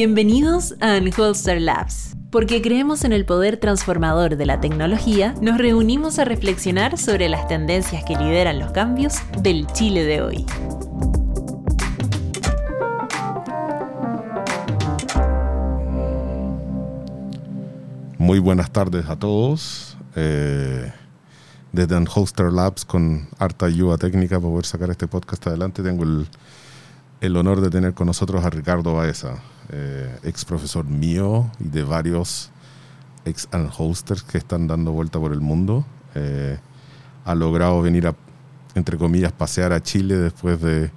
Bienvenidos a Unholster Labs. Porque creemos en el poder transformador de la tecnología, nos reunimos a reflexionar sobre las tendencias que lideran los cambios del Chile de hoy. Muy buenas tardes a todos. Eh, desde Unholster Labs con harta ayuda técnica para poder sacar este podcast adelante, tengo el, el honor de tener con nosotros a Ricardo Baeza, eh, ex profesor mío y de varios ex unhosters que están dando vuelta por el mundo. Eh, ha logrado venir a, entre comillas, pasear a Chile después de...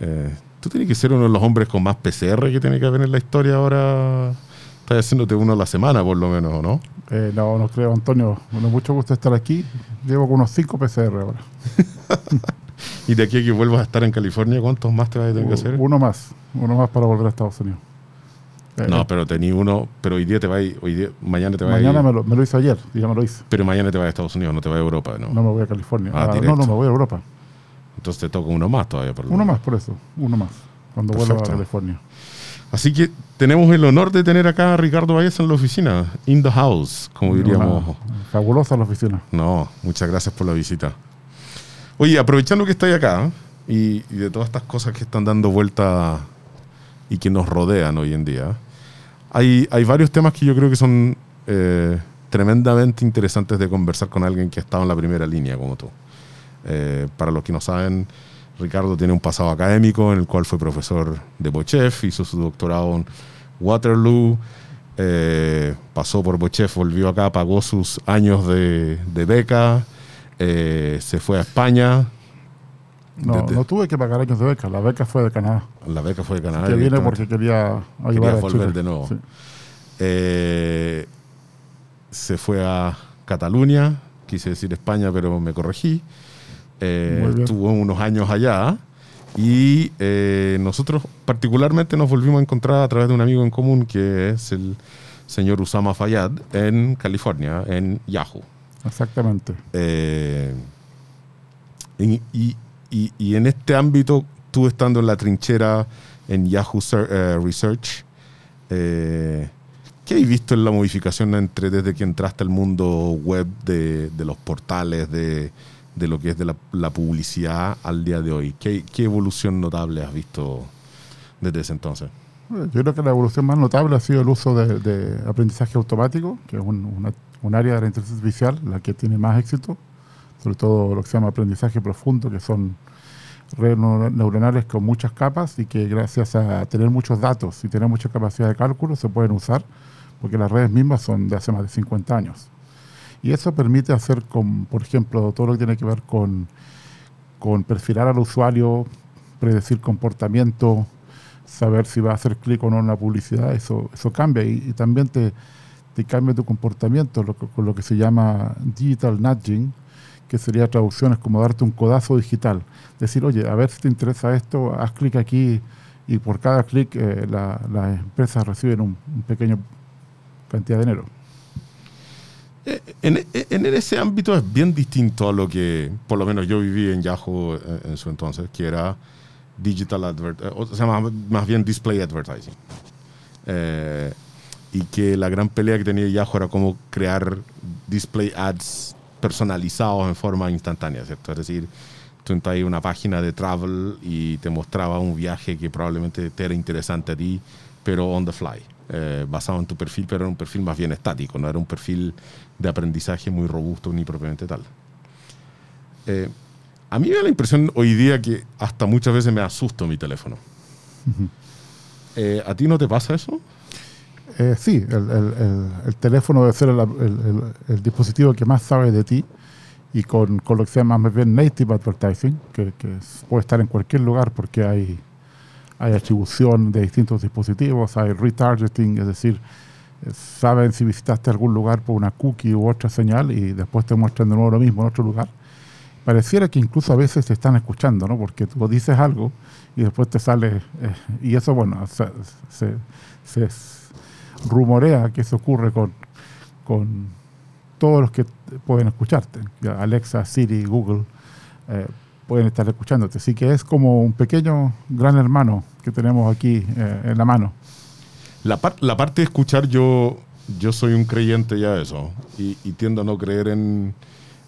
Eh, tú tienes que ser uno de los hombres con más PCR que tiene que haber en la historia ahora. Estás haciéndote uno a la semana, por lo menos, ¿no? Eh, no, no creo, Antonio. Bueno, mucho gusto estar aquí. Llevo con unos 5 PCR ahora. y de aquí a que vuelvas a estar en California, ¿cuántos más te vas a tener que hacer? Uno más. Uno más para volver a Estados Unidos. Eh, no, pero tení uno, pero hoy día te va a ir, hoy día, mañana te va mañana a ir. me lo, me lo hice ayer, ya me lo hice. Pero mañana te vas a Estados Unidos, no te vas a Europa, ¿no? No me voy a California. Ah, Ah, no, no, me voy a Europa. Entonces te toca uno más todavía, por Uno más, por eso. Uno más. Cuando vuelva a. California. Así que tenemos el honor de tener acá a Ricardo Valles en la oficina, in the house, como diríamos. Una- fabulosa la oficina. No, muchas gracias por la visita. Oye, aprovechando que estoy acá ¿eh? y, y de todas estas cosas que están dando vuelta y que nos rodean hoy en día, hay, hay varios temas que yo creo que son eh, tremendamente interesantes de conversar con alguien que ha estado en la primera línea como tú. Eh, para los que no saben, Ricardo tiene un pasado académico en el cual fue profesor de Bochef, hizo su doctorado en Waterloo, eh, pasó por Bochef, volvió acá, pagó sus años de, de beca, eh, se fue a España. No, Desde- no tuve que pagar años de beca. La beca fue de Canadá. La beca fue de Canadá. que viene directamente. porque quería ayudar Quería a volver Chile. de nuevo. Sí. Eh, se fue a Cataluña, quise decir España, pero me corregí. Eh, estuvo unos años allá y eh, nosotros particularmente nos volvimos a encontrar a través de un amigo en común que es el señor Usama Fayad en California, en Yahoo. Exactamente. Eh, y, y- y- y en este ámbito, tú estando en la trinchera en Yahoo eh, Research, eh, ¿qué has visto en la modificación entre desde que entraste al mundo web de, de los portales, de, de lo que es de la, la publicidad al día de hoy? ¿Qué, qué evolución notable has visto desde ese entonces? Yo creo que la evolución más notable ha sido el uso de, de aprendizaje automático, que es un, una- un área de la inteligencia artificial la que tiene más éxito, sobre todo lo que se llama aprendizaje profundo, que son redes neuro- neuronales con muchas capas y que gracias a tener muchos datos y tener mucha capacidad de cálculo se pueden usar, porque las redes mismas son de hace más de 50 años. Y eso permite hacer, con, por ejemplo, todo lo que tiene que ver con, con perfilar al usuario, predecir comportamiento, saber si va a hacer clic o no en una publicidad, eso, eso cambia y, también te, te cambia tu comportamiento con lo que se llama digital nudging, que sería traducciones como darte un codazo digital. Decir, oye, a ver si te interesa esto, haz clic aquí y por cada clic eh, la- las empresas reciben un, un pequeño cantidad de dinero. Eh, En, en ese ámbito es bien distinto a lo que, por lo menos yo viví en Yahoo eh, en su entonces, que era digital advert, eh, o sea, más, más bien display advertising. Eh, y que la gran pelea que tenía Yahoo era cómo crear display ads personalizados en forma instantánea, ¿cierto? Es decir, tú entras ahí una página de travel y te mostraba un viaje que probablemente te era interesante a ti, pero on the fly, eh, basado en tu perfil, pero era un perfil más bien estático, no era un perfil de aprendizaje muy robusto ni propiamente tal. Eh, a mí me da la impresión hoy día que hasta muchas veces me asusto mi teléfono. Eh, ¿A ti no te pasa eso? Eh, sí, el, el- el- el teléfono debe ser el, dispositivo que más sabe de ti y con, con lo que se llama más bien native advertising, que, que puede estar en cualquier lugar porque hay, hay atribución de distintos dispositivos, hay retargeting, es decir, saben si visitaste algún lugar por una cookie u otra señal y después te muestran de nuevo lo mismo en otro lugar. Pareciera que incluso a veces te están escuchando, ¿no? Porque tú dices algo y después te sale, eh, y eso, bueno, se, se- se rumorea que eso ocurre con, con todos los que pueden escucharte. Alexa, Siri, Google eh, pueden estar escuchándote. Así que es como un pequeño gran hermano que tenemos aquí eh, en la mano. La, la parte de escuchar, yo, yo soy un creyente ya de eso. Y, tiendo a no creer en,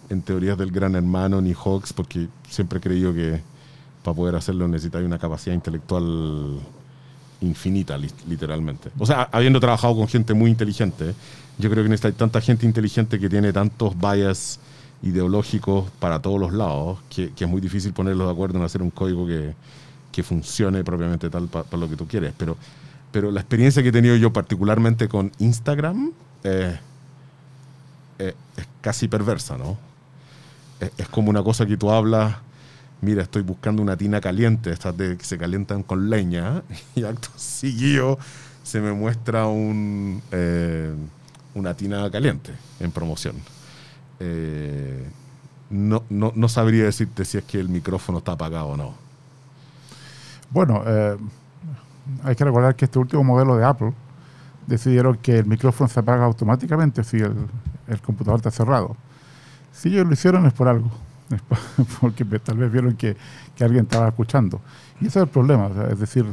en, teorías del gran hermano ni Hawks, porque siempre he creído que para poder hacerlo necesitáis una capacidad intelectual infinita, literalmente. O sea, habiendo trabajado con gente muy inteligente, yo creo que necesitáis tanta gente inteligente que tiene tantos bias ideológicos para todos los lados, que, es muy difícil ponerlos de acuerdo en hacer un código que, que funcione propiamente tal para lo que tú quieres. Pero, pero la experiencia que he tenido yo particularmente con Instagram eh, eh, es casi perversa, ¿no? Es, como una cosa que tú hablas, mira, estoy buscando una tina caliente, estas de que se calientan con leña, y acto seguido se me muestra un, eh, una tina caliente en promoción. Eh, no, no, no, sabría decirte si es que el micrófono está apagado o no. Bueno, eh, hay que recordar que este último modelo de Apple decidieron que el micrófono se apaga automáticamente si el, computador está cerrado. Si ellos lo hicieron es por algo, porque tal vez vieron que, alguien estaba escuchando. Y ese es el problema, es decir,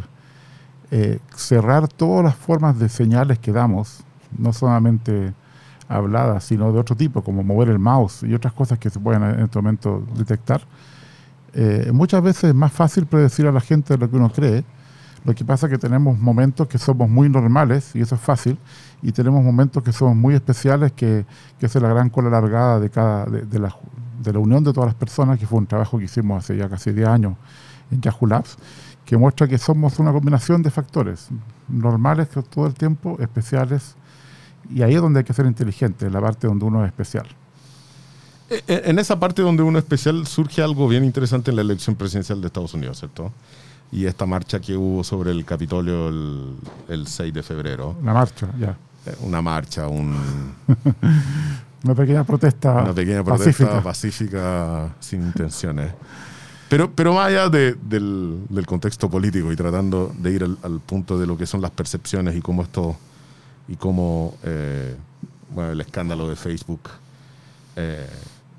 eh, cerrar todas las formas de señales que damos, no solamente habladas, sino de otro tipo, como mover el mouse y otras cosas que se pueden en este momento detectar. Eh, muchas veces es más fácil predecir a la gente lo que uno cree. Lo que pasa es que tenemos momentos que somos muy normales, y eso es fácil, y tenemos momentos que somos muy especiales, que, que es la gran cola largada de, cada, de, la, de la unión de todas las personas, que fue un trabajo que hicimos hace ya casi 10 años en Yahoo Labs, que muestra que somos una combinación de factores normales todo el tiempo, especiales y ahí es donde hay que ser inteligente, en la parte donde uno es especial. E, e, en esa parte donde uno es especial surge algo bien interesante en la elección presidencial de Estados Unidos, ¿cierto? Y esta marcha que hubo sobre el Capitolio el, 6 de febrero. Una marcha, ya. Eh, una marcha, un... una pequeña protesta. Una pequeña protesta pacífica, sin intenciones. Pero, pero más allá del, contexto político y tratando de ir al, al, punto de lo que son las percepciones y cómo esto y cómo eh, bueno, el escándalo de Facebook eh,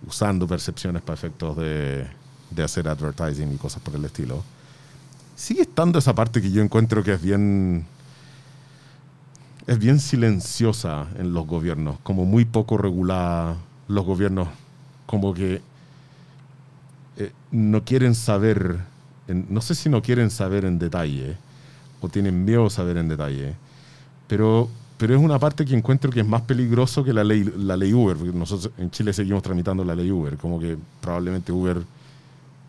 usando percepciones para efectos de, de, hacer advertising y cosas por el estilo. Sigue estando esa parte que yo encuentro que es bien es bien silenciosa en los gobiernos, como muy poco regulada. Los gobiernos como que eh, no quieren saber, no sé si no quieren saber en detalle o tienen miedo a saber en detalle, pero pero es una parte que encuentro que es más peligroso que la ley, la ley Uber, porque nosotros en Chile seguimos tramitando la ley Uber, como que probablemente Uber,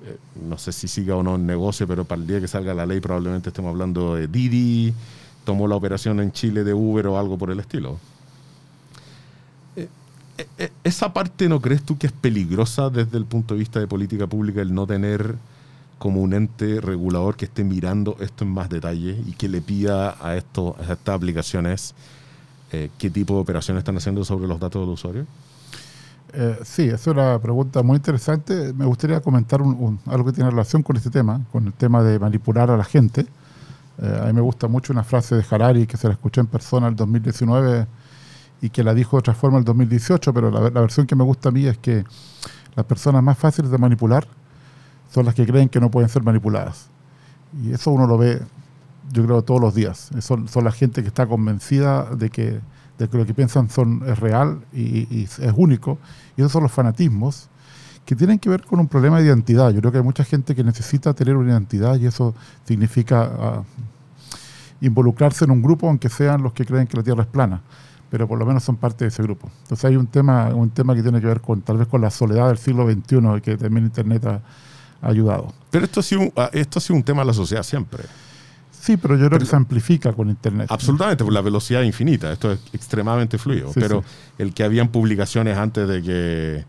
eh, no sé si siga o no en negocio, pero para el día que salga la ley probablemente estemos hablando de Didi, tomó la operación en Chile de Uber o algo por el estilo. Eh, eh, esa parte no crees tú que es peligrosa desde el punto de vista de política pública el no tener como un ente regulador que esté mirando esto en más detalle y que le pida a, esto, a estas aplicaciones qué tipo de operaciones están haciendo sobre los datos del usuario? Eh, sí, es una pregunta muy interesante. Me gustaría comentar algo que tiene relación con este tema, con el tema de manipular a la gente. Eh, a mí me gusta mucho una frase de Harari que se la escuché en persona el 2019 y que la dijo de otra forma el 2018, pero la, la versión que me gusta a mí es que las personas más fáciles de manipular son las que creen que no pueden ser manipuladas. Y eso uno lo ve yo creo, todos los días. Son, son la gente que está convencida de que, de que lo que piensan son, es real y, es único. Y esos son los fanatismos que tienen que ver con un problema de identidad. Yo creo que hay mucha gente que necesita tener una identidad y eso significa ah, involucrarse en un grupo, aunque sean los que creen que la Tierra es plana, pero por lo menos son parte de ese grupo. Entonces hay un tema, un tema que tiene que ver con tal vez con la soledad del siglo XXI que también Internet ha, ayudado. Pero esto ha, sido, ah, esto ha sido un tema de la sociedad siempre. Sí, pero yo creo que se amplifica con Internet. Absolutamente, por la velocidad infinita. Esto es extremadamente fluido. pero el que habían publicaciones antes de que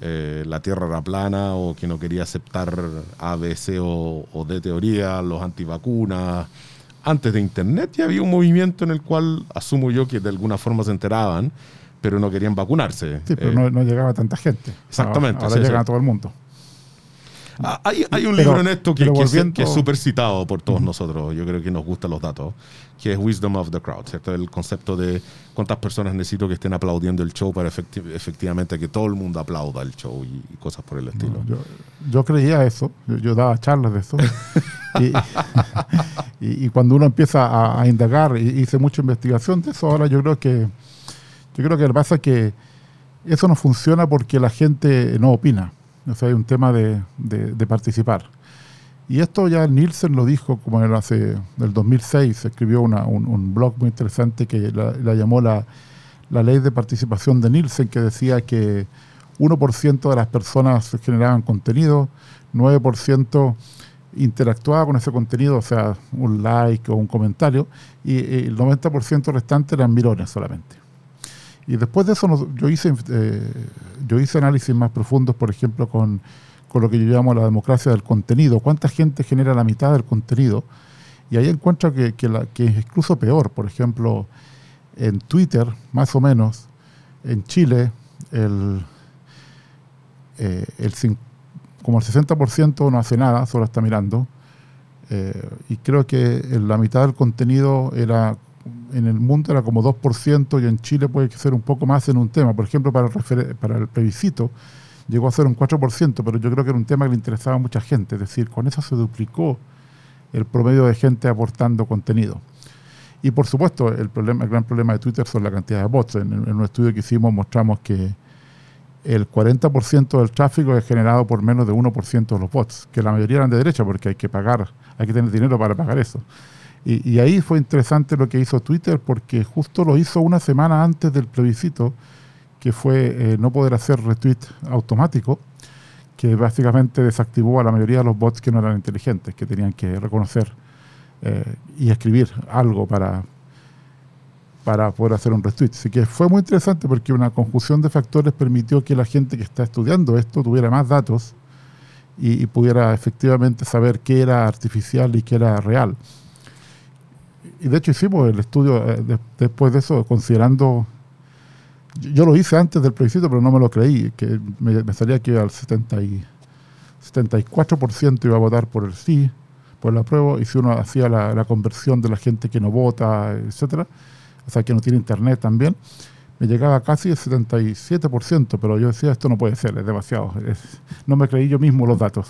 eh, la Tierra era plana o que no quería aceptar A, B, C o, o D teoría, los antivacunas. Antes de Internet ya había un movimiento en el cual asumo yo que de alguna forma se enteraban, pero no querían vacunarse. Sí, pero no, no, llegaba tanta gente. Exactamente. Ahora, llega a todo el mundo. Ah, hay, un libro en esto que, es súper citado por todos nosotros, yo creo que nos gustan los datos, que es Wisdom of the Crowd, ¿cierto? El concepto de cuántas personas necesito que estén aplaudiendo el show para efectivamente que todo el mundo aplauda el show y, cosas por el estilo. yo, creía eso, yo, daba charlas de eso. Y, cuando uno empieza a, indagar y hice mucha investigación de eso, ahora yo creo que yo creo que pasa que eso no funciona porque la gente no opina. O sea, hay un tema de, de, participar. Y esto ya Nielsen lo dijo como en el, hace, del 2006, escribió una, un, blog muy interesante que la, llamó la, la, ley de participación de Nielsen, que decía que 1% de las personas generaban contenido, 9% interactuaba con ese contenido, o sea, un like o un comentario, y el 90% restante eran mirones solamente. Y después de eso yo, hice, eh, yo hice análisis más profundos, por ejemplo, con, con, lo que yo llamo la democracia del contenido. ¿Cuánta gente genera la mitad del contenido? Y ahí encuentro que, que, es incluso peor. Por ejemplo, en Twitter, más o menos, en Chile, el, eh, el, como el 60% no hace nada, solo está mirando. Eh, y creo que la mitad del contenido era en el mundo era como 2% y en Chile puede ser un poco más en un tema. Por ejemplo, para el, para plebiscito llegó a ser un 4%, pero yo creo que era un tema que le interesaba a mucha gente. Es decir, con eso se duplicó el promedio de gente aportando contenido. Y por supuesto, el, problema, el gran problema de Twitter son la cantidad de bots. En, en un estudio que hicimos mostramos que el 40% del tráfico es generado por menos de 1% de los bots, que la mayoría eran de derecha porque hay que pagar, hay que tener dinero para pagar eso. Y, ahí fue interesante lo que hizo Twitter porque justo lo hizo una semana antes del plebiscito, que fue eh, no poder hacer retweet automático, que básicamente desactivó a la mayoría de los bots que no eran inteligentes, que tenían que reconocer eh, y escribir algo para, para poder hacer un retweet. Así que fue muy interesante porque una conjunción de factores permitió que la gente que está estudiando esto tuviera más datos y pudiera efectivamente saber qué era artificial y qué era real y de hecho hicimos el estudio eh, después de eso, considerando, yo, lo hice antes del plebiscito, pero no me lo creí, que me, salía que al 70 y, 74% iba a votar por el sí, por el apruebo, y si uno hacía la, conversión de la gente que no vota, etcétera, o sea, que no tiene internet también, me llegaba casi el 77%, pero yo decía, esto no puede ser, es demasiado. no me creí yo mismo los datos.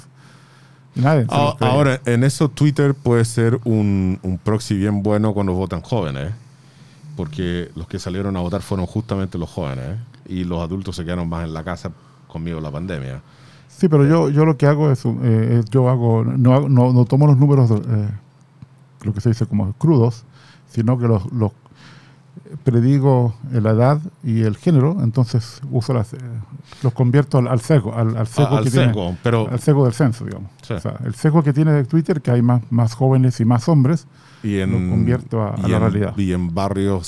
Ah, ahora, en eso Twitter puede ser un, un, proxy bien bueno cuando votan jóvenes, porque los que salieron a votar fueron justamente los jóvenes, y los adultos se quedaron más en la casa conmigo la pandemia. Sí, pero yo, yo lo que hago es, eh, yo hago, no, no, no, tomo los números, eh, lo que se dice como crudos, sino que los, los predigo la edad y el género, entonces uso las, eh, los convierto al, al sesgo, al, al sesgo, que tiene, pero, al sesgo del censo, digamos. el sesgo que tiene Twitter, que hay más, más jóvenes y más hombres, y en, lo convierto a, la realidad. Y en barrios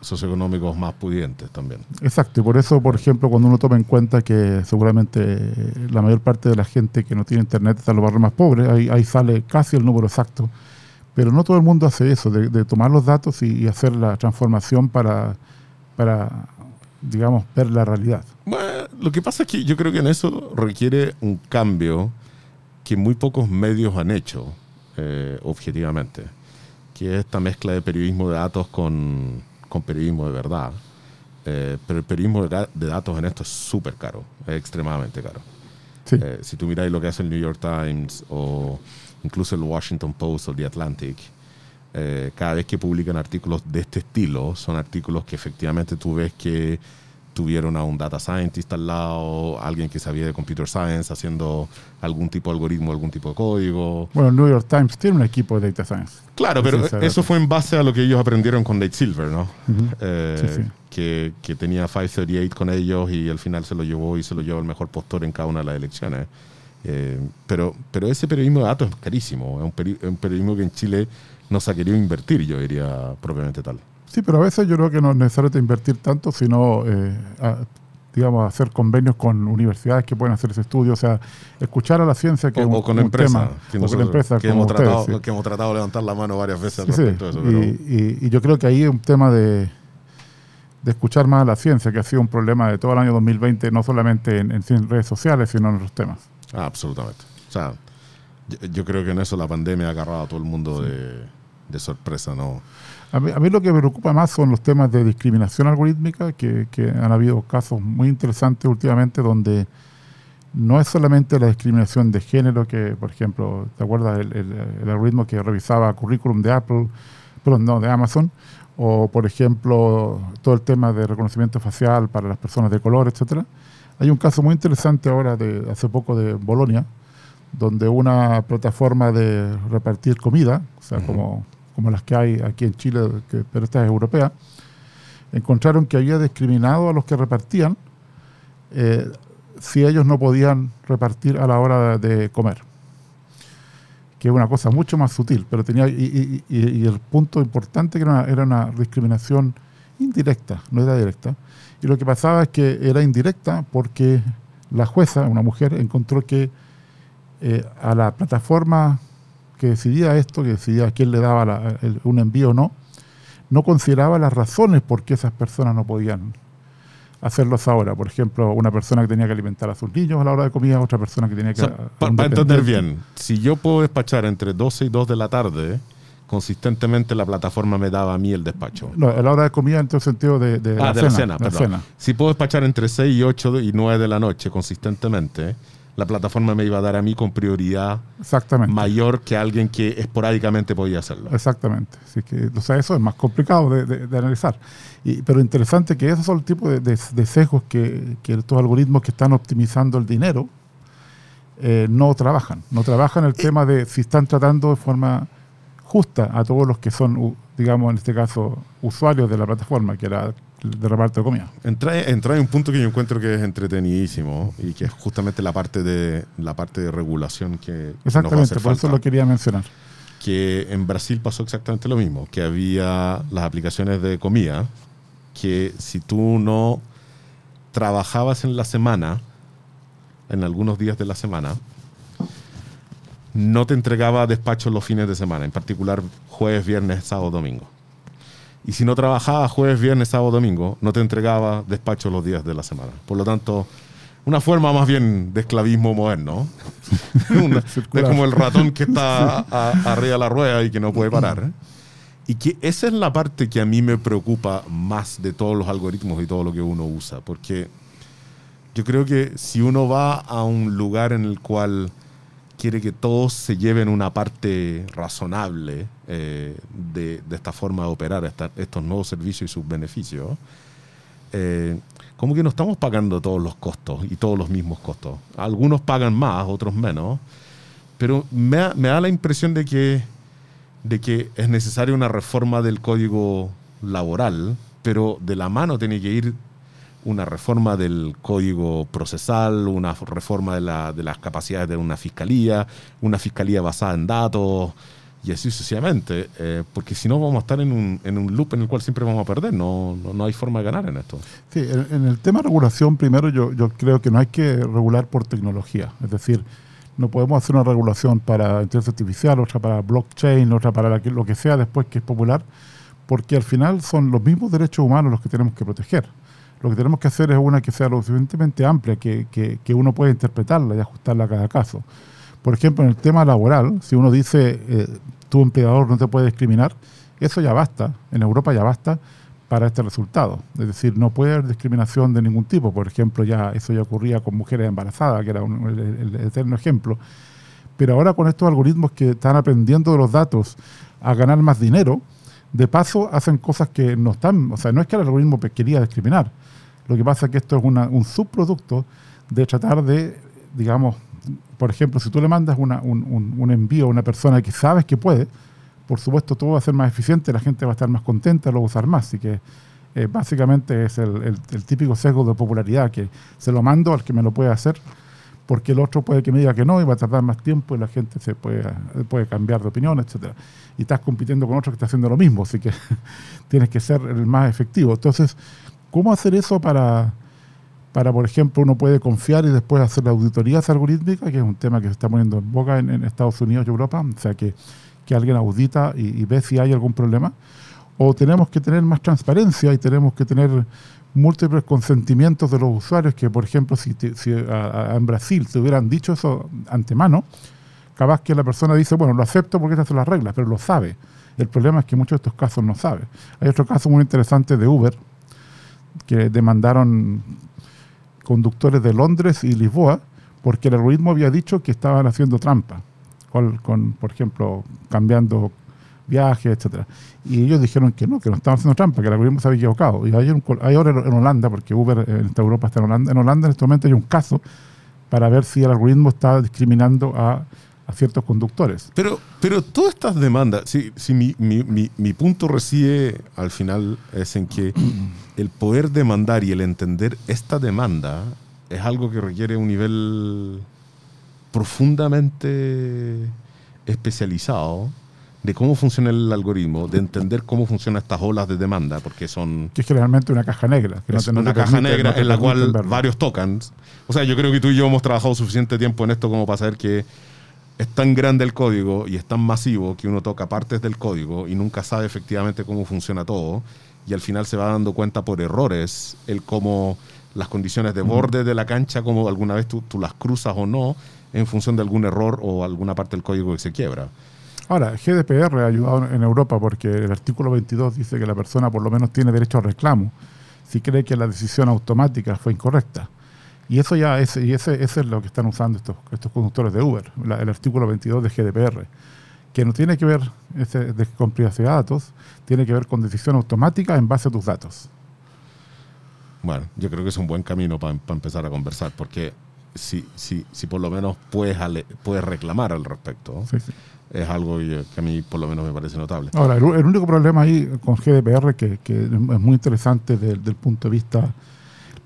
socioeconómicos más pudientes también. Exacto, y por eso, por ejemplo, cuando uno toma en cuenta que seguramente la mayor parte de la gente que no tiene internet está en los barrios más pobres, ahí, ahí sale casi el número exacto pero no todo el mundo hace eso, de, tomar los datos y, hacer la transformación para, para, digamos, ver la realidad. Bueno, lo que pasa es que yo creo que en eso requiere un cambio que muy pocos medios han hecho, eh, objetivamente, que es esta mezcla de periodismo de datos con, con periodismo de verdad. Eh, pero el periodismo de, datos en esto es súper caro, es extremadamente caro. Eh, si tú miras lo que hace el New York Times o incluso el Washington Post o The Atlantic, eh, cada vez que publican artículos de este estilo, son artículos que efectivamente tú ves que tuvieron a un data scientist al lado, alguien que sabía de computer science haciendo algún tipo de algoritmo, algún tipo de código. Bueno, el New York Times tiene un equipo de data science. Claro, pero eso fue en base a lo que ellos aprendieron con Nate Silver, ¿no? Eh, que, que, tenía 538 con ellos y al final se lo llevó y se lo llevó el mejor postor en cada una de las elecciones. Eh, pero, pero ese periodismo de datos es carísimo. Es un, periodismo que en Chile no se ha querido invertir, yo diría propiamente tal. Sí, pero a veces yo creo que no es necesario invertir tanto, sino, eh, digamos, hacer convenios con universidades que pueden hacer ese estudio, o sea, escuchar a la ciencia que o, con empresas, que, hemos tratado, que hemos tratado de levantar la mano varias veces al respecto de eso. Y, yo creo que ahí es un tema de, de escuchar más a la ciencia, que ha sido un problema de todo el año 2020, no solamente en, en redes sociales, sino en otros temas. Ah, absolutamente. O sea, yo, creo que en eso la pandemia ha agarrado a todo el mundo de, sorpresa, ¿no? A mí, lo que me preocupa más son los temas de discriminación algorítmica, que, han habido casos muy interesantes últimamente donde no es solamente la discriminación de género que, por ejemplo, ¿te acuerdas el, algoritmo que revisaba currículum de Apple, perdón, no, de Amazon? O, por ejemplo, todo el tema de reconocimiento facial para las personas de color, etcétera. Hay un caso muy interesante ahora, de hace poco, de Bolonia, donde una plataforma de repartir comida, o sea, como, como las que hay aquí en Chile, pero esta es europea, encontraron que había discriminado a los que repartían eh, si ellos no podían repartir a la hora de comer. Que es una cosa mucho más sutil, pero tenía. Y, el punto importante que era una, era una, discriminación indirecta, no era directa. Y lo que pasaba es que era indirecta porque la jueza, una mujer, encontró que eh, a la plataforma que decidía esto, que decidía a quién le daba un envío o no, no consideraba las razones por qué esas personas no podían hacerlos ahora. Por ejemplo, una persona que tenía que alimentar a sus niños a la hora de comida, otra persona que tenía que... para entender bien, si yo puedo despachar entre 12 y 2 de la tarde, consistentemente la plataforma me daba a mí el despacho. No, la hora de comida en todo sentido de, de, ah, la, cena, perdón. Si puedo despachar entre 6 y 8 y 9 de la noche consistentemente, la plataforma me iba a dar a mí con prioridad mayor que alguien que esporádicamente podía hacerlo. Exactamente. Así que, o sea, eso es más complicado de, analizar. Y, pero interesante que esos son el tipo de, sesgos que, estos algoritmos que están optimizando el dinero eh, no trabajan. No trabajan el tema de si están tratando de forma justa a todos los que son, digamos, en este caso, usuarios de la plataforma, que era de reparto de comida. Entra, en un punto que yo encuentro que es entretenidísimo y que es justamente la parte de la parte de regulación que exactamente por eso lo quería mencionar que en Brasil pasó exactamente lo mismo que había las aplicaciones de comida que si tú no trabajabas en la semana en algunos días de la semana no te entregaba despacho los fines de semana en particular jueves viernes sábado domingo y si no trabajaba jueves, viernes, sábado, domingo, no te entregaba despacho los días de la semana. Por lo tanto, una forma más bien de esclavismo moderno. es como el ratón que está arriba de la rueda y que no puede parar. Y que esa es la parte que a mí me preocupa más de todos los algoritmos y todo lo que uno usa. Porque yo creo que si uno va a un lugar en el cual quiere que todos se lleven una parte razonable eh, de, esta forma de operar estos nuevos servicios y sus beneficios, eh, como que no estamos pagando todos los costos y todos los mismos costos. Algunos pagan más, otros menos, pero me, da la impresión de que, de que es necesaria una reforma del código laboral, pero de la mano tiene que ir una reforma del código procesal, una reforma de, la, de, las capacidades de una fiscalía, una fiscalía basada en datos y así sucesivamente, eh, porque si no vamos a estar en un, en un, loop en el cual siempre vamos a perder, no, no, hay forma de ganar en esto. Sí, en, el tema de regulación, primero yo, yo creo que no hay que regular por tecnología, es decir, no podemos hacer una regulación para inteligencia artificial, otra para blockchain, otra para lo que sea después que es popular, porque al final son los mismos derechos humanos los que tenemos que proteger. Lo que tenemos que hacer es una que sea lo suficientemente amplia, que, que, uno pueda interpretarla y ajustarla a cada caso. Por ejemplo, en el tema laboral, si uno dice eh, tu empleador no te puede discriminar, eso ya basta, en Europa ya basta para este resultado. Es decir, no puede haber discriminación de ningún tipo. Por ejemplo, ya eso ya ocurría con mujeres embarazadas, que era el, eterno ejemplo. Pero ahora con estos algoritmos que están aprendiendo de los datos a ganar más dinero, de paso hacen cosas que no están, o sea, no es que el algoritmo quería discriminar, lo que pasa es que esto es un subproducto de tratar de, digamos, por ejemplo, si tú le mandas un, envío a una persona que sabes que puede, por supuesto todo va a ser más eficiente, la gente va a estar más contenta, lo va a usar más. Así que eh, básicamente es el, típico sesgo de popularidad, que se lo mando al que me lo puede hacer, porque el otro puede que me diga que no y va a tardar más tiempo y la gente se puede, puede cambiar de opinión, etc. Y estás compitiendo con otro que está haciendo lo mismo, así que tienes que ser el más efectivo. Entonces, ¿Cómo hacer eso para, para, por ejemplo, uno puede confiar y después hacer la auditoría algorítmica, que es un tema que se está poniendo en boca en, Estados Unidos y Europa, o sea, que, que alguien audita y, ve si hay algún problema? ¿O tenemos que tener más transparencia y tenemos que tener múltiples consentimientos de los usuarios que, por ejemplo, si, en Brasil se hubieran dicho eso antemano, capaz que la persona dice, bueno, lo acepto porque estas son las reglas, pero lo sabe. El problema es que muchos de estos casos no sabe. Hay otro caso muy interesante de Uber, que demandaron conductores de Londres y Lisboa porque el algoritmo había dicho que estaban haciendo trampa, con, por ejemplo, cambiando viajes, etcétera. Y ellos dijeron que no, que no estaban haciendo trampa, que el algoritmo se había equivocado. Y hay, hay ahora en Holanda, porque Uber en esta Europa está en Holanda, en Holanda en este momento hay un caso para ver si el algoritmo está discriminando a, ciertos conductores. Pero, pero todas estas demandas, si, si mi, mi, mi, punto reside al final es en que el poder demandar y el entender esta demanda es algo que requiere un nivel profundamente especializado de cómo funciona el algoritmo, de entender cómo funcionan estas olas de demanda, porque son... Que es generalmente una caja negra. Que es una caja negra en la cual varios tokens... O sea, yo creo que tú y yo hemos trabajado suficiente tiempo en esto como para saber que es tan grande el código y es tan masivo que uno toca partes del código y nunca sabe efectivamente cómo funciona todo y al final se va dando cuenta por errores el cómo las condiciones de borde de la cancha, como alguna vez tú, tú las cruzas o no, en función de algún error o alguna parte del código que se quiebra. Ahora, GDPR ha ayudado en Europa porque el artículo 22 dice que la persona por lo menos tiene derecho a reclamo si cree que la decisión automática fue incorrecta. Y eso ya es, y ese, es lo que están usando estos, estos conductores de Uber, el artículo 22 de GDPR, que no tiene que ver ese, con privacidad de datos, tiene que ver con decisión automática en base a tus datos. Bueno, yo creo que es un buen camino para empezar a conversar, porque si, si, si por lo menos puedes, puedes reclamar al respecto. Sí, sí es algo que a mí por lo menos me parece notable. Ahora, el, único problema ahí con GDPR que, que es muy interesante desde, el punto de vista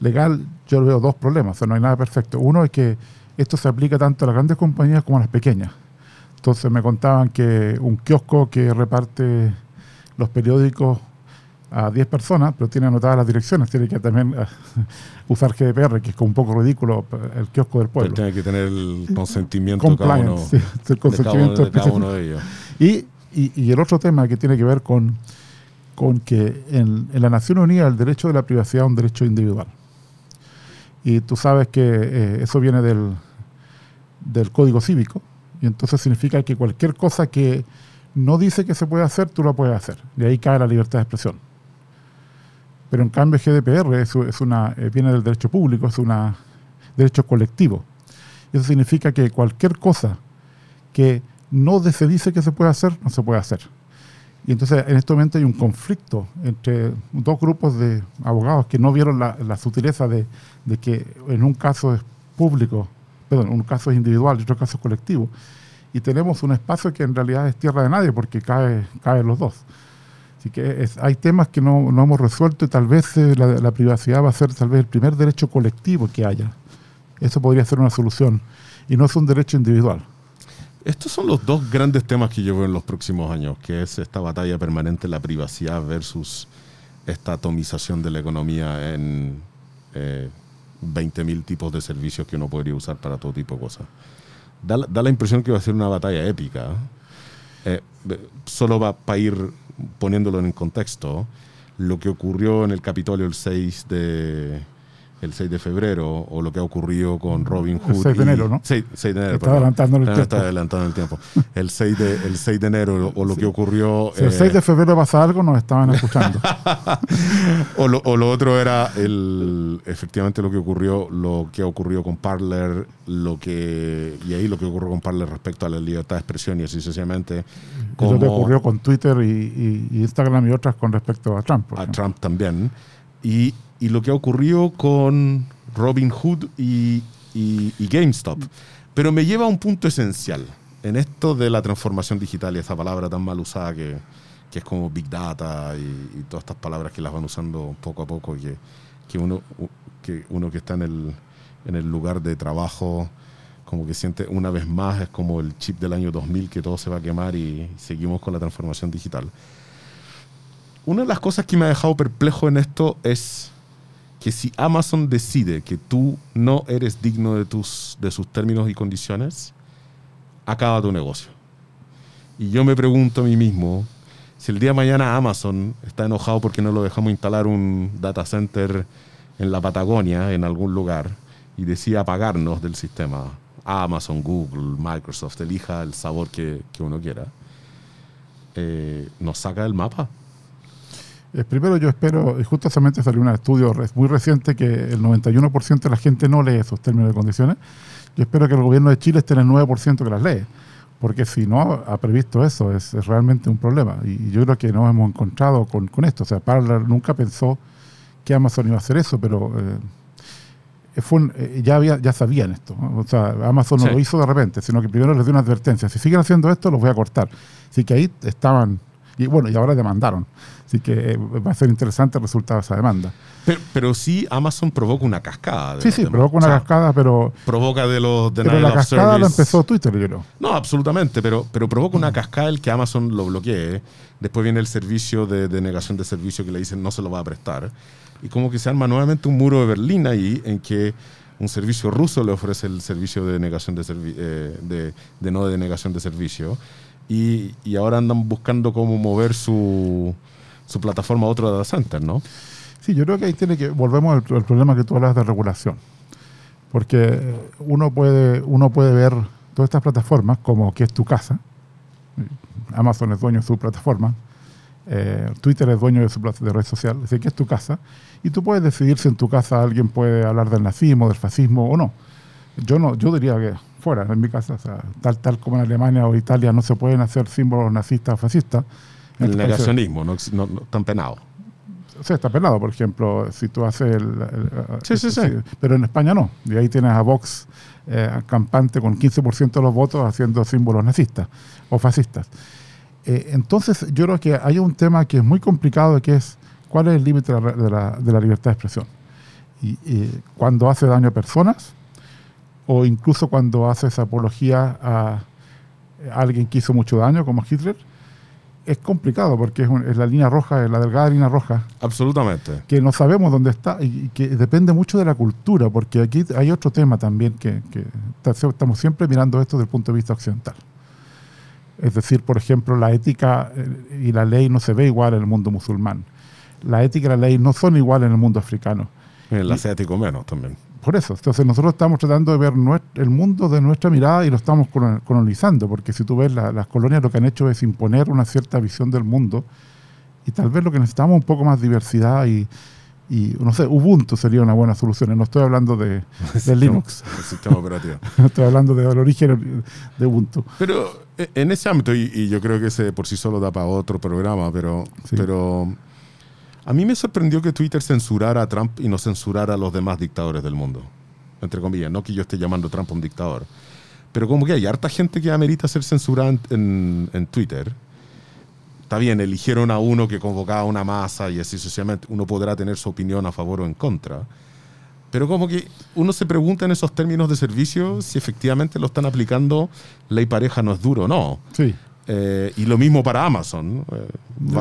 legal, yo veo dos problemas, o sea, no hay nada perfecto. Uno es que esto se aplica tanto a las grandes compañías como a las pequeñas. Entonces me contaban que un kiosco que reparte los periódicos a 10 personas, pero tiene anotadas las direcciones, tiene que también eh, usar GDPR, que es como un poco ridículo el kiosco del pueblo. Pero tiene que tener el consentimiento de cada uno, el consentimiento de, cada, uno de ellos. Y, y, el otro tema que tiene que ver con, con que en, en, la Nación Unida el derecho de la privacidad es un derecho individual. Y tú sabes que eh, eso viene del, del Código Cívico, y entonces significa que cualquier cosa que no dice que se puede hacer, tú lo puedes hacer. De ahí cae la libertad de expresión. Pero en cambio GDPR es, es una, eh, viene del derecho público, es un derecho colectivo. Eso significa que cualquier cosa que no se dice que se puede hacer, no se puede hacer. Y entonces en este momento hay un conflicto entre dos grupos de abogados que no vieron la, sutileza de, que en un caso es público, perdón, en un caso es individual y otro caso es colectivo. Y tenemos un espacio que en realidad es tierra de nadie porque cae, caen los dos. Así que hay temas que no, hemos resuelto y tal vez eh, la, privacidad va a ser tal vez el primer derecho colectivo que haya. Eso podría ser una solución y no es un derecho individual. Estos son los dos grandes temas que veo en los próximos años, que es esta batalla permanente, la privacidad versus esta atomización de la economía en eh, 20.000 tipos de servicios que uno podría usar para todo tipo de cosas. Da, la impresión que va a ser una batalla épica. ¿eh? Eh, solo va para ir poniéndolo en contexto, lo que ocurrió en el Capitolio el 6 de, el 6 de febrero o lo que ha ocurrido con Robin Hood. El 6 de enero, ¿no? 6, de enero. Está adelantando el tiempo. Está adelantando el tiempo. El 6 de, el 6 de enero o lo que ocurrió... Si el 6 de eh, febrero pasa algo, nos estaban escuchando. o, lo, o, lo, otro era el, efectivamente lo que ocurrió, lo que ha ocurrido con Parler, lo que, y ahí lo que ocurrió con Parler respecto a la libertad de expresión y así sucesivamente. Como, lo que ocurrió con Twitter y, y, Instagram y otras con respecto a Trump. A Trump también. Y y lo que ha ocurrido con Robin Hood y, GameStop. Pero me lleva a un punto esencial en esto de la transformación digital y esa palabra tan mal usada que, es como Big Data y, todas estas palabras que las van usando poco a poco y que, uno, que uno que está en el, en el lugar de trabajo como que siente una vez más es como el chip del año 2000 que todo se va a quemar y seguimos con la transformación digital. Una de las cosas que me ha dejado perplejo en esto es que si Amazon decide que tú no eres digno de, sus términos y condiciones, acaba tu negocio. Y yo me pregunto a mí mismo, si el día de mañana Amazon está enojado porque no lo dejamos instalar un data center en la Patagonia, en algún lugar, y decide apagarnos del sistema, Amazon, Google, Microsoft, elija el sabor que, uno quiera, eh, nos saca del mapa. Eh, primero yo espero, y justamente salió un estudio muy reciente que el 91% de la gente no lee esos términos y condiciones. Yo espero que el gobierno de Chile esté en el 9% que las lee, porque si no ha previsto eso, es, realmente un problema. Y, yo creo que nos hemos encontrado con, con esto. O sea, Parler nunca pensó que Amazon iba a hacer eso, pero eh, fue eh, ya, había, ya sabían esto. O sea, Amazon no lo hizo de repente, sino que primero les dio una advertencia. Si siguen haciendo esto, los voy a cortar. Así que ahí estaban, y bueno, y ahora demandaron. Así que eh, va a ser interesante el resultado de esa demanda. Pero, sí, Amazon provoca una cascada. sí, sí, provoca una cascada, pero. Provoca de los. De pero la cascada la empezó Twitter, yo creo. No, absolutamente, pero, pero provoca una cascada el que Amazon lo bloquee. Después viene el servicio de, de negación de servicio que le dicen no se lo va a prestar y como que se arma nuevamente un muro de Berlín ahí en que un servicio ruso le ofrece el servicio de negación de, eh, de, de, no de negación de servicio y, ahora andan buscando cómo mover su, su plataforma a otro data center, ¿no? Sí, yo creo que ahí tiene que, volvemos al, problema que tú hablas de regulación, porque uno puede, uno puede ver todas estas plataformas como que es tu casa, Amazon es dueño de su plataforma, eh, Twitter es dueño de su de red social, así que es tu casa, y tú puedes decidir si en tu casa alguien puede hablar del nazismo, del fascismo o no. Yo no, yo diría que fuera, en mi casa, tal, tal como en Alemania o Italia no se pueden hacer símbolos nazistas o fascistas. El negacionismo, no, no, están penados. Sí, está penado, por ejemplo, si tú haces el... sí, sí, sí, Pero en España no. Y ahí tienes a Vox eh, campante con 15% de los votos haciendo símbolos nazistas o fascistas. Eh, entonces, yo creo que hay un tema que es muy complicado, que es cuál es el límite de, la, libertad de expresión. Y, cuando hace daño a personas, o incluso cuando hace esa apología a, alguien que hizo mucho daño, como Hitler, es complicado porque es, la línea roja, es la delgada línea roja. Absolutamente. Que no sabemos dónde está y, que depende mucho de la cultura, porque aquí hay otro tema también que, que estamos siempre mirando esto desde el punto de vista occidental. Es decir, por ejemplo, la ética eh, y la ley no se ve igual en el mundo musulmán. La ética y la ley no son iguales en el mundo africano. En el asiático menos también. Por eso, entonces nosotros estamos tratando de ver el mundo de nuestra mirada y lo estamos colonizando, porque si tú ves las colonias lo que han hecho es imponer una cierta visión del mundo y tal vez lo que necesitamos es un poco más diversidad y, y no sé, Ubuntu sería una buena solución. No estoy hablando de, Linux. El sistema operativo. no estoy hablando del origen de Ubuntu. Pero eh, en ese ámbito, y, yo creo que ese por sí solo da para otro programa, pero, pero a mí me sorprendió que Twitter censurara a Trump y no censurara a los demás dictadores del mundo. Entre comillas, no que yo esté llamando a Trump un dictador. Pero como que hay harta gente que amerita ser censurada en, Twitter está bien, eligieron a uno que convocaba una masa y así sucesivamente, uno podrá tener su opinión a favor o en contra. Pero como que uno se pregunta en esos términos de servicio si efectivamente lo están aplicando, ley pareja no es duro o no. Sí. Eh, y lo mismo para Amazon. Eh,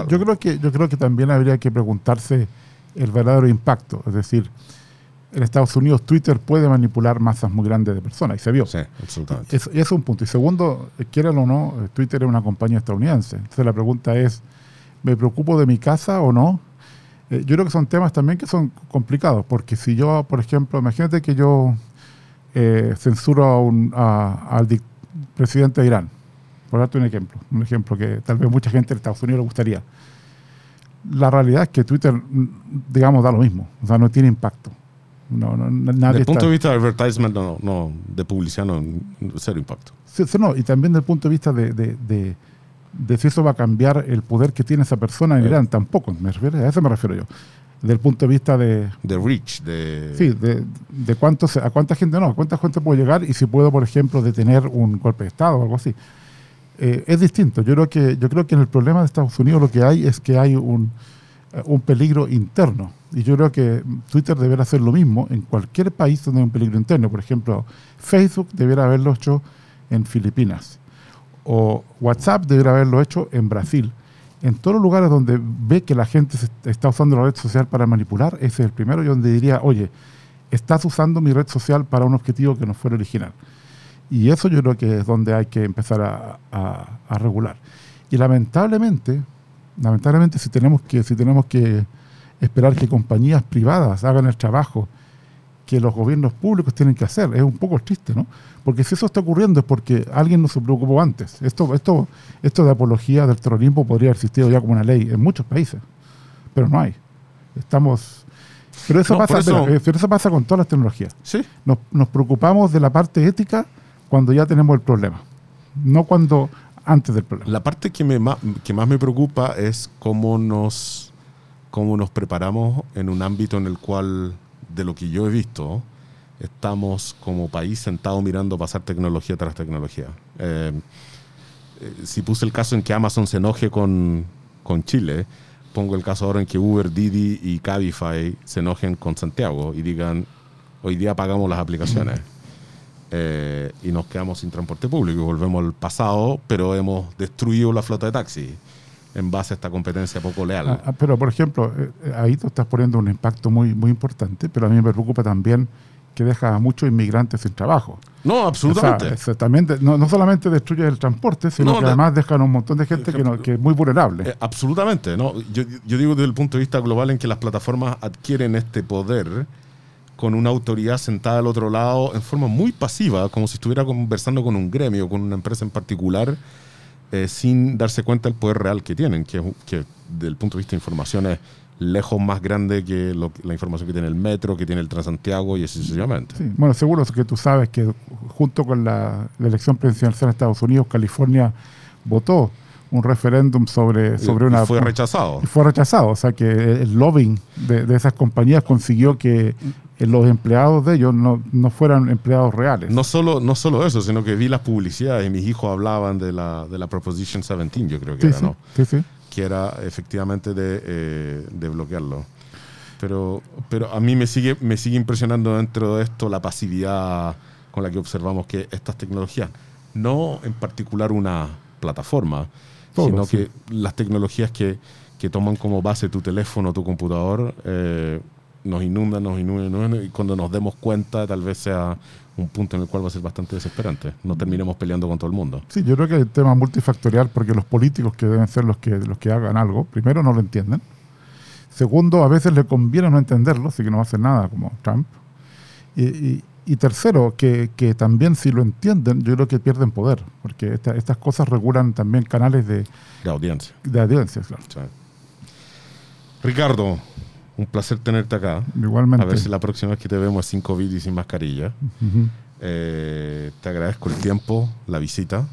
yo, creo que, yo creo que también habría que preguntarse el verdadero impacto. Es decir, en Estados Unidos Twitter puede manipular masas muy grandes de personas y se vio. Sí, absolutamente. Eso, es un punto. Y segundo, quieran o no, Twitter es una compañía estadounidense. Entonces la pregunta es, ¿me preocupo de mi casa o no? Eh, yo creo que son temas también que son complicados, porque si yo, por ejemplo, imagínate que yo eh, censuro a un, al presidente de Irán, por darte un ejemplo, un ejemplo que tal vez mucha gente en Estados Unidos le gustaría. La realidad es que Twitter, digamos, da lo mismo, o sea, no tiene impacto. No, no, Desde el punto de vista de advertisement, no, no, de publicidad, no, cero impacto. Sí, no, y también desde el punto de vista de, de, de, si eso va a cambiar el poder que tiene esa persona en Irán, tampoco, me refiero, a eso me refiero yo. Desde el punto de vista de... De reach, de... Sí, de, de cuánto, a cuánta gente no, a cuánta gente puedo llegar y si puedo, por ejemplo, detener un golpe de Estado o algo así. Eh, es distinto. Yo creo, que, yo creo que en el problema de Estados Unidos lo que hay es que hay un, un peligro interno y yo creo que Twitter deberá hacer lo mismo en cualquier país donde hay un peligro interno. Por ejemplo, Facebook deberá haberlo hecho en Filipinas. O WhatsApp deberá haberlo hecho en Brasil. En todos los lugares donde ve que la gente está usando la red social para manipular, ese es el primero y donde diría, oye, estás usando mi red social para un objetivo que no fuera original. Y eso yo creo que es donde hay que empezar a, a regular. Y lamentablemente, lamentablemente si tenemos que, si tenemos que esperar que compañías privadas hagan el trabajo que los gobiernos públicos tienen que hacer. Es un poco triste, ¿no? Porque si eso está ocurriendo es porque alguien no se preocupó antes. Esto, esto, esto de apología del terrorismo podría haber existido ya como una ley en muchos países, pero no hay. Estamos... Pero eso, No, pasa, eso- pero- pero eso pasa con todas las tecnologías. Sí, Nos, nos preocupamos de la parte ética cuando ya tenemos el problema, no cuando antes del problema. La parte que, me, que más me preocupa es cómo nos, cómo nos preparamos en un ámbito en el cual, de lo que yo he visto, estamos como país sentados mirando pasar tecnología tras tecnología. Eh, eh, si puse el caso en que Amazon se enoje con, con Chile, pongo el caso ahora en que Uber, Didi y Cabify se enojen con Santiago y digan, hoy día pagamos las aplicaciones. Eh, y nos quedamos sin transporte público y volvemos al pasado, pero hemos destruido la flota de taxis en base a esta competencia poco leal. Ah, ah, pero, por ejemplo, eh, eh, ahí tú estás poniendo un impacto muy, muy importante, pero a mí me preocupa también que deja a muchos inmigrantes sin trabajo. no, absolutamente. O sea, de- no, no solamente destruye el transporte, sino No, que de- además dejan un montón de gente que, no- que es muy vulnerable. Eh, absolutamente, ¿no? Yo, yo digo desde el punto de vista global en que las plataformas adquieren este poder con una autoridad sentada al otro lado en forma muy pasiva, como si estuviera conversando con un gremio, con una empresa en particular, eh, sin darse cuenta del poder real que tienen, que, que desde el punto de vista de información es lejos más grande que lo- la información que tiene el metro, que tiene el Transantiago y así sucesivamente. Sí, Bueno, seguro que tú sabes que junto con la, la elección presidencial en Estados Unidos, California votó un referéndum sobre, sobre Y- una... y fue rechazado. fue rechazado. O sea que el lobbying de, de esas compañías consiguió que los empleados de ellos no, no fueran empleados reales. No solo, no solo eso, sino que vi las publicidades y mis hijos hablaban de la, de la Proposition 17, yo creo que sí, era, ¿no? sí, sí. que era efectivamente de, eh, de bloquearlo. Pero, pero a mí me sigue, me sigue impresionando dentro de esto la pasividad con la que observamos que estas tecnologías, no en particular una plataforma, Todo, sino sí. que las tecnologías que, que toman como base tu teléfono, tu computador, eh, nos inundan, nos inundan, nos inundan, y cuando nos demos cuenta tal vez sea un punto en el cual va a ser bastante desesperante. No terminemos peleando con todo el mundo. Sí, yo creo que el tema multifactorial, porque los políticos que deben ser los que, los que hagan algo, primero no lo entienden. Segundo, a veces le conviene no entenderlo, así que no hacen nada como Trump. Y, y- y tercero, que, que también si lo entienden, yo creo que pierden poder, porque esta- estas cosas regulan también canales de, De audiencia. de audiencias, claro. Sí. Ricardo, un placer tenerte acá. Igualmente. A ver si la próxima vez que te vemos es sin COVID y sin mascarilla. Eh, te agradezco el tiempo, la visita.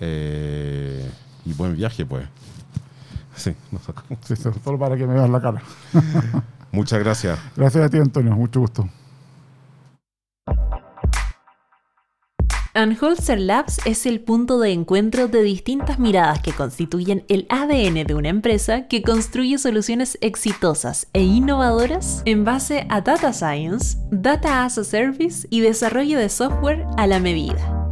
eh, y buen viaje, pues. Sí, nos sacamos. Sí, solo para que me veas la cara. Muchas gracias. Gracias a ti, Antonio. Mucho gusto. Anholzer Labs es el punto de encuentro de distintas miradas que constituyen el ADN de una empresa que construye soluciones exitosas e innovadoras en base a Data Science, Data as a Service y desarrollo de software a la medida.